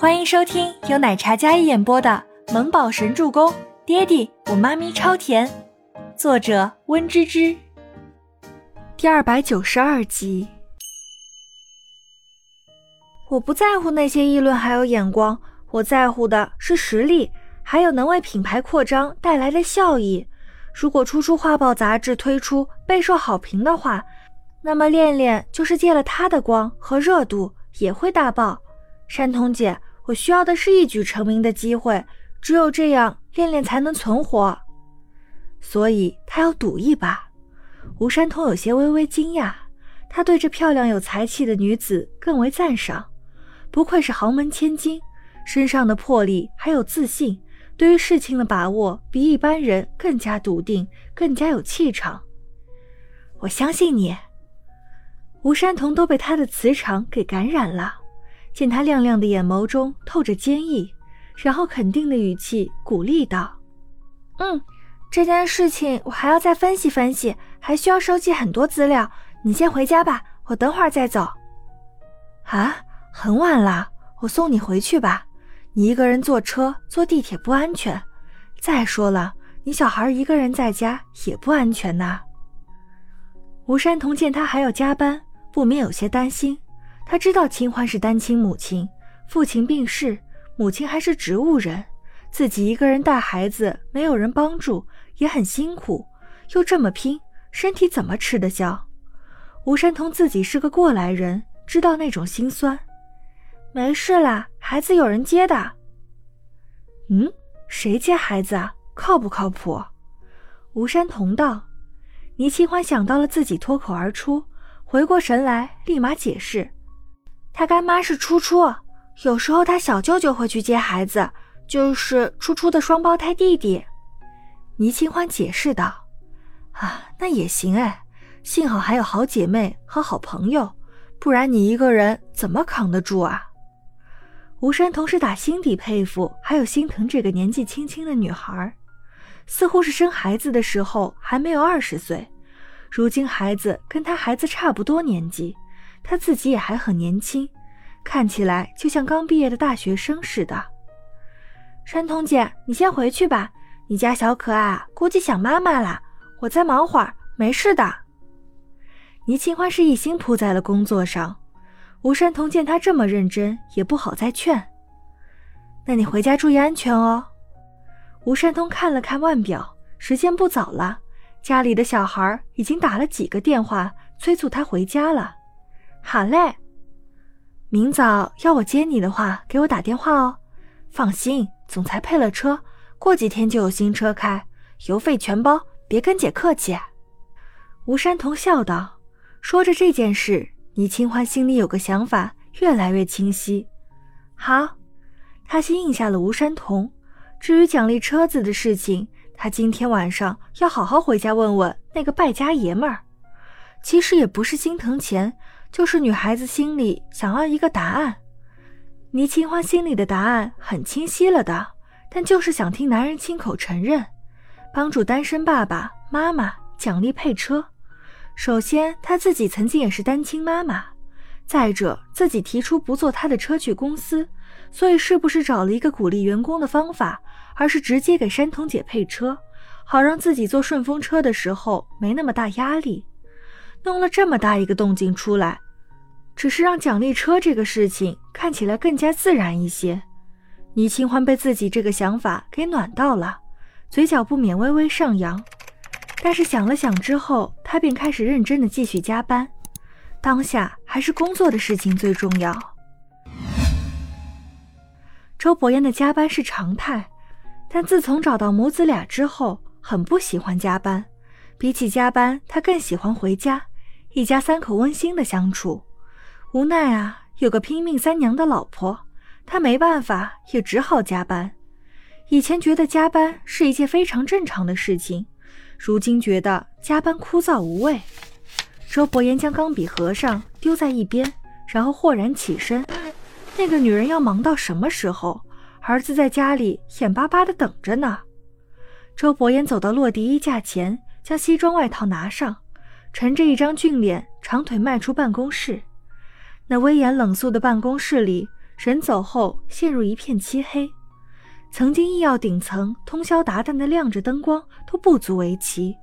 欢迎收听由奶茶加一演播的《萌宝神助攻》，爹地我妈咪超甜，作者温芝芝。第二百九十二集。我不在乎那些议论还有眼光，我在乎的是实力，还有能为品牌扩张带来的效益。如果初初画报杂志推出备受好评的话，那么恋恋就是借了他的光和热度，也会大爆。山童姐。我需要的是一举成名的机会，只有这样，恋恋才能存活。所以他要赌一把。吴山童有些微微惊讶，他对这漂亮有才气的女子更为赞赏。不愧是豪门千金，身上的魄力还有自信，对于事情的把握比一般人更加笃定，更加有气场。我相信你。吴山童都被他的磁场给感染了。见他亮亮的眼眸中透着坚毅，然后肯定的语气鼓励道：“嗯，这件事情我还要再分析分析，还需要收集很多资料。你先回家吧，我等会儿再走。”啊，很晚了，我送你回去吧。你一个人坐车、坐地铁不安全。再说了，你小孩一个人在家也不安全呐。吴山童见他还要加班，不免有些担心。他知道清欢是单亲母亲，父亲病逝，母亲还是植物人，自己一个人带孩子，没有人帮助，也很辛苦，又这么拼，身体怎么吃得消？吴山童自己是个过来人，知道那种心酸。没事啦，孩子有人接的。嗯，谁接孩子啊？靠不靠谱？吴山童道。倪清欢想到了自己脱口而出，回过神来，立马解释。他干妈是初初，有时候他小舅舅会去接孩子，就是初初的双胞胎弟弟。倪清欢解释道：“啊，那也行哎，幸好还有好姐妹和好朋友，不然你一个人怎么扛得住啊？”吴山同时打心底佩服，还有心疼这个年纪轻轻的女孩，似乎是生孩子的时候还没有二十岁，如今孩子跟他孩子差不多年纪。他自己也还很年轻，看起来就像刚毕业的大学生似的。山童姐，你先回去吧，你家小可爱估计想妈妈了。我再忙会儿，没事的。倪清欢是一心扑在了工作上，吴山童见他这么认真，也不好再劝。那你回家注意安全哦。吴山童看了看腕表，时间不早了，家里的小孩已经打了几个电话催促他回家了。好嘞，明早要我接你的话，给我打电话哦。放心，总裁配了车，过几天就有新车开，油费全包，别跟姐客气。吴山童笑道。说着这件事，倪清欢心里有个想法，越来越清晰。好，他先应下了吴山童。至于奖励车子的事情，他今天晚上要好好回家问问那个败家爷们儿。其实也不是心疼钱。就是女孩子心里想要一个答案，倪清欢心里的答案很清晰了的，但就是想听男人亲口承认，帮助单身爸爸妈妈奖励配车。首先，她自己曾经也是单亲妈妈，再者自己提出不坐她的车去公司，所以是不是找了一个鼓励员工的方法，而是直接给山童姐配车，好让自己坐顺风车的时候没那么大压力。弄了这么大一个动静出来，只是让奖励车这个事情看起来更加自然一些。倪清欢被自己这个想法给暖到了，嘴角不免微微上扬。但是想了想之后，他便开始认真的继续加班。当下还是工作的事情最重要。周伯言的加班是常态，但自从找到母子俩之后，很不喜欢加班。比起加班，他更喜欢回家，一家三口温馨的相处。无奈啊，有个拼命三娘的老婆，他没办法，也只好加班。以前觉得加班是一件非常正常的事情，如今觉得加班枯燥无味。周伯言将钢笔合上，丢在一边，然后豁然起身。那个女人要忙到什么时候？儿子在家里眼巴巴的等着呢。周伯言走到落地衣架前。将西装外套拿上，沉着一张俊脸，长腿迈出办公室。那威严冷肃的办公室里，人走后陷入一片漆黑。曾经医药顶层通宵达旦的亮着灯光都不足为奇，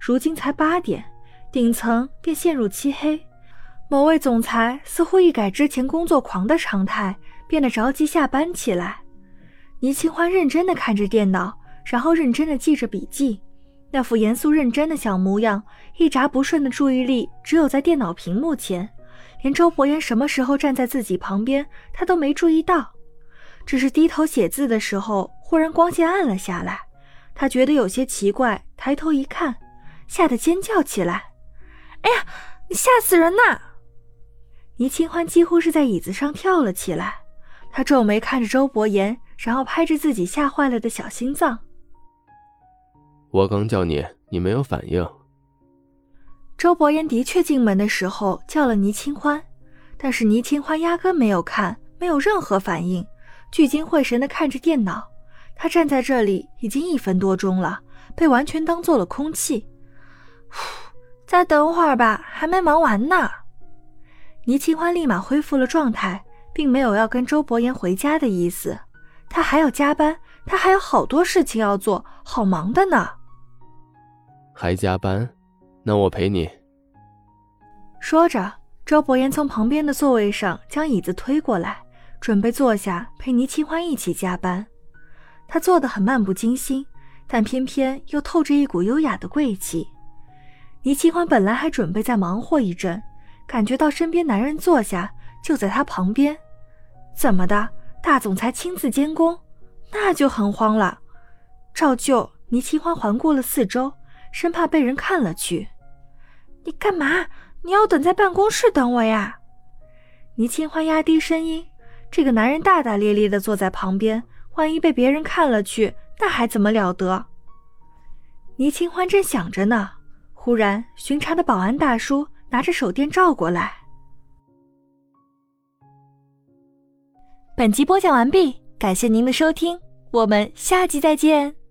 如今才八点，顶层便陷入漆黑。某位总裁似乎一改之前工作狂的常态，变得着急下班起来。倪清欢认真地看着电脑，然后认真地记着笔记，那副严肃认真的小模样，一眨不顺的注意力只有在电脑屏幕前，连周伯言什么时候站在自己旁边，他都没注意到。只是低头写字的时候，忽然光线暗了下来，他觉得有些奇怪，抬头一看，吓得尖叫起来：“哎呀，你吓死人呐！”倪清欢几乎是在椅子上跳了起来，他皱眉看着周伯言，然后拍着自己吓坏了的小心脏：“我刚叫你，你没有反应。”周伯言的确进门的时候叫了倪清欢，但是倪清欢压根没有看，没有任何反应。聚精会神地看着电脑，他站在这里已经一分多钟了，被完全当做了空气。再等会儿吧，还没忙完呢。倪清欢立马恢复了状态，并没有要跟周伯言回家的意思。他还要加班，他还有好多事情要做，好忙的呢。还加班？那我陪你。说着，周伯言从旁边的座位上将椅子推过来。准备坐下陪倪清欢一起加班，他做的很漫不经心，但偏偏又透着一股优雅的贵气。倪清欢本来还准备再忙活一阵，感觉到身边男人坐下就在他旁边，怎么的？大总裁亲自监工，那就很慌了。照旧，倪清欢环顾了四周，生怕被人看了去。你干嘛？你要等在办公室等我呀？倪清欢压低声音。这个男人大大咧咧地坐在旁边，万一被别人看了去，那还怎么了得？倪清欢正想着呢，忽然巡查的保安大叔拿着手电照过来。本集播讲完毕，感谢您的收听，我们下集再见。